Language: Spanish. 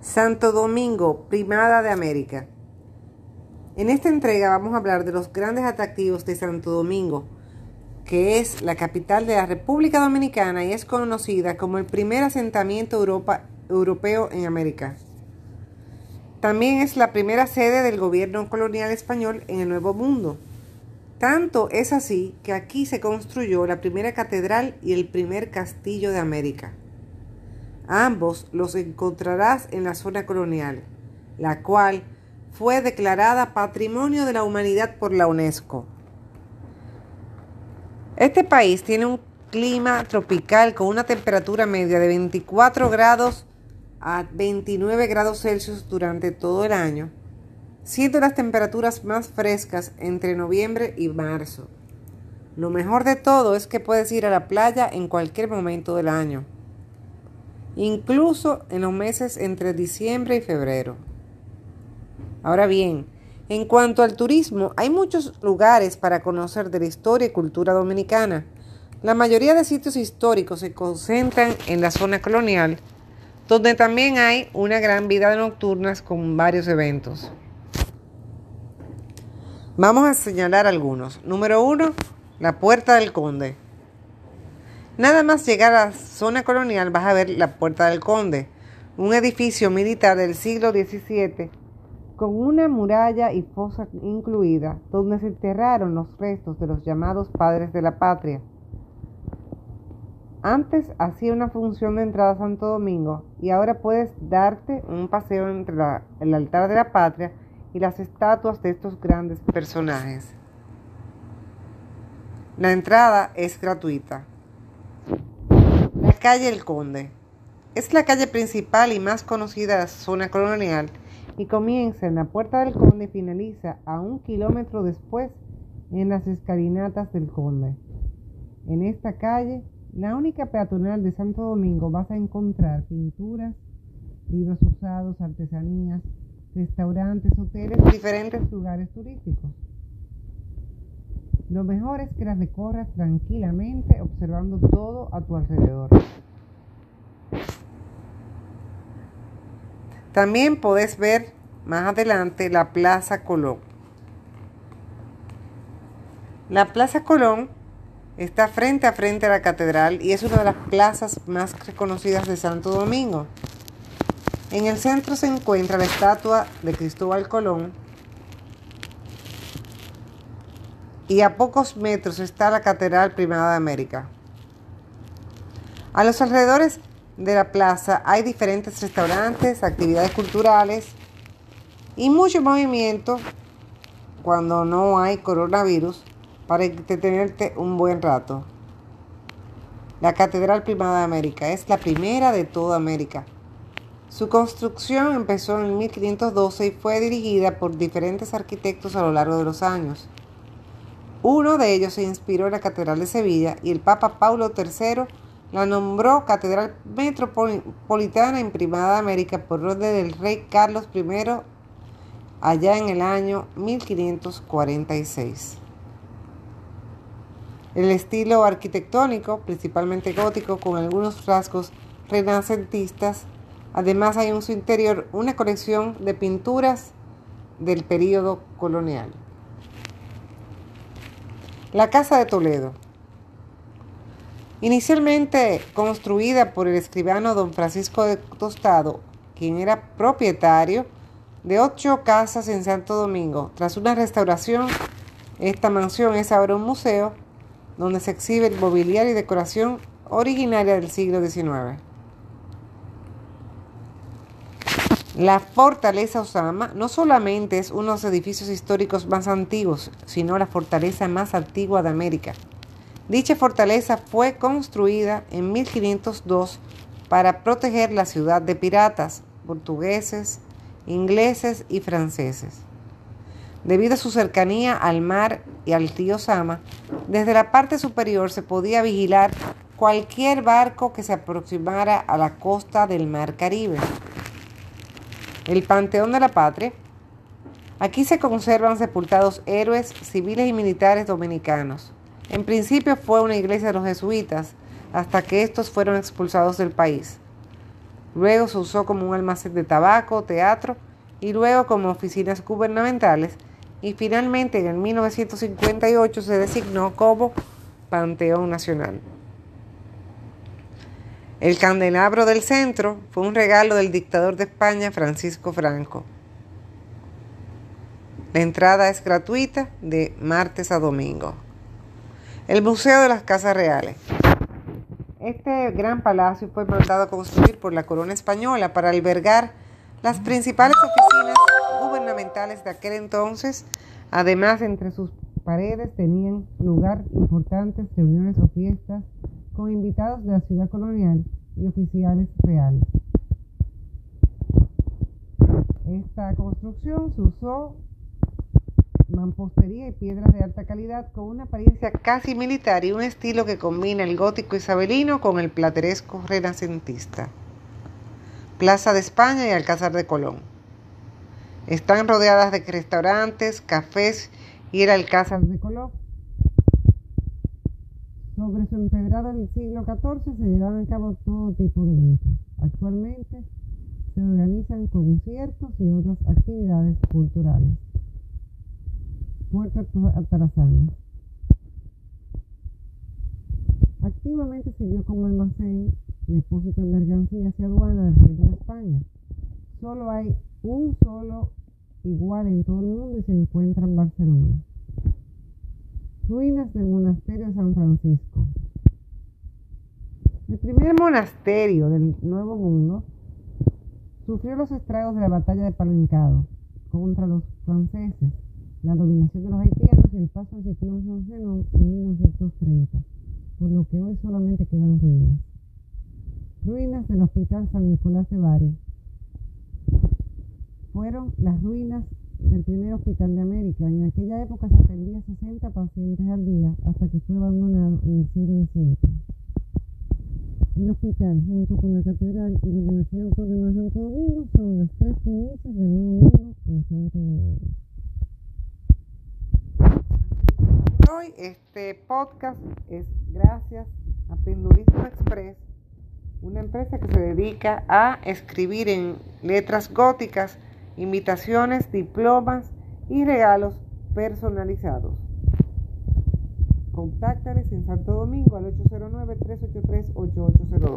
Santo Domingo, Primada de América. En esta entrega vamos a hablar de los grandes atractivos de Santo Domingo, que es la capital de la República Dominicana y es conocida como el primer asentamiento europeo en América. También es la primera sede del gobierno colonial español en el Nuevo Mundo. Tanto es así que aquí se construyó la primera catedral y el primer castillo de América. Ambos los encontrarás en la zona colonial, la cual fue declarada Patrimonio de la Humanidad por la UNESCO. Este país tiene un clima tropical con una temperatura media de 24 grados a 29 grados Celsius durante todo el año, siendo las temperaturas más frescas entre noviembre y marzo. Lo mejor de todo es que puedes ir a la playa en cualquier momento del año incluso en los meses entre diciembre y febrero. Ahora bien, en cuanto al turismo, hay muchos lugares para conocer de la historia y cultura dominicana. La mayoría de sitios históricos se concentran en la zona colonial, donde también hay una gran vida nocturnas con varios eventos. Vamos a señalar algunos. Número uno, la Puerta del Conde. Nada más llegar a la zona colonial vas a ver la Puerta del Conde, un edificio militar del siglo XVII con una muralla y fosa incluida, donde se enterraron los restos de los llamados padres de la patria. Antes hacía una función de entrada a Santo Domingo y ahora puedes darte un paseo entre el altar de la patria y las estatuas de estos grandes personajes. La entrada es gratuita calle El Conde. Es la calle principal y más conocida de la zona colonial y comienza en la Puerta del Conde y finaliza a un kilómetro después en las escalinatas del Conde. En esta calle, la única peatonal de Santo Domingo, vas a encontrar pinturas, libros usados, artesanías, restaurantes, hoteles y diferentes lugares turísticos. Lo mejor es que las recorras tranquilamente observando todo a tu alrededor. También podés ver más adelante la Plaza Colón. La Plaza Colón está frente a frente a la catedral y es una de las plazas más reconocidas de Santo Domingo. En el centro se encuentra la estatua de Cristóbal Colón y a pocos metros está la Catedral Primada de América. A los alrededores de la plaza hay diferentes restaurantes, actividades culturales y mucho movimiento cuando no hay coronavirus para entretenerte un buen rato. La Catedral Primada de América es la primera de toda América. Su construcción empezó en 1512 y fue dirigida por diferentes arquitectos a lo largo de los años. Uno de ellos se inspiró en la Catedral de Sevilla y el Papa Paulo III la nombró Catedral Metropolitana en Primada América por orden del rey Carlos I allá en el año 1546. El estilo arquitectónico, principalmente gótico, con algunos rasgos renacentistas, además hay en su interior una colección de pinturas del período colonial. La Casa de Toledo. Inicialmente construida por el escribano don Francisco de Tostado, quien era propietario de ocho casas en Santo Domingo. Tras una restauración, esta mansión es ahora un museo donde se exhibe el mobiliario y decoración originaria del siglo XIX. La fortaleza Osama no solamente es uno de los edificios históricos más antiguos, sino la fortaleza más antigua de América. Dicha fortaleza fue construida en 1502 para proteger la ciudad de piratas portugueses, ingleses y franceses. Debido a su cercanía al mar y al río Sama, desde la parte superior se podía vigilar cualquier barco que se aproximara a la costa del mar Caribe el Panteón de la Patria. Aquí se conservan sepultados héroes civiles y militares dominicanos. En principio fue una iglesia de los jesuitas, hasta que estos fueron expulsados del país. luego se usó como un almacén de tabaco, teatro y luego como oficinas gubernamentales y finalmente en el 1958 se designó como Panteón Nacional. El candelabro del centro fue un regalo del dictador de España Francisco Franco. La entrada es gratuita de martes a domingo. El Museo de las Casas Reales. Este gran palacio fue mandado a construir por la corona española para albergar las principales oficinas gubernamentales de aquel entonces. Además, entre sus paredes tenían lugar importantes reuniones o fiestas con invitados de la ciudad colonial y oficiales reales. Esta construcción se usó mampostería y piedras de alta calidad con una apariencia casi militar y un estilo que combina el gótico isabelino con el plateresco renacentista. Plaza de España y Alcázar de Colón. Están rodeadas de restaurantes, cafés y el Alcázar de Colón. Sobre su empedrado en el siglo XIV se llevaban a cabo todo tipo de eventos. Actualmente se organizan conciertos y otras actividades culturales. Puerto Atarazana. Activamente sirvió como almacén, depósito de mercancías y aduana del Reino de España. Solo hay un solo igual en todo el mundo y se encuentra en Barcelona. Ruinas del monasterio de San Francisco. El primer monasterio del Nuevo Mundo sufrió los estragos de la batalla de Palencado contra los franceses la dominación de los haitianos y el paso al ciclón Zenón en 1930, por lo que hoy solamente quedan ruinas. Ruinas del Hospital San Nicolás de Bari. Fueron las ruinas del primer hospital de América. En aquella época se atendía 60 pacientes al día hasta que fue abandonado en el siglo XVIII. El hospital, junto con la catedral y la Universidad Autónoma de Santo Domingo, son las tres primicias del Nuevo Mundo en Santo Domingo. Hoy este podcast es gracias a Pendurismo Express, una empresa que se dedica a escribir en letras góticas invitaciones, diplomas y regalos personalizados. Contáctales en Santo Domingo al 809-383-8802.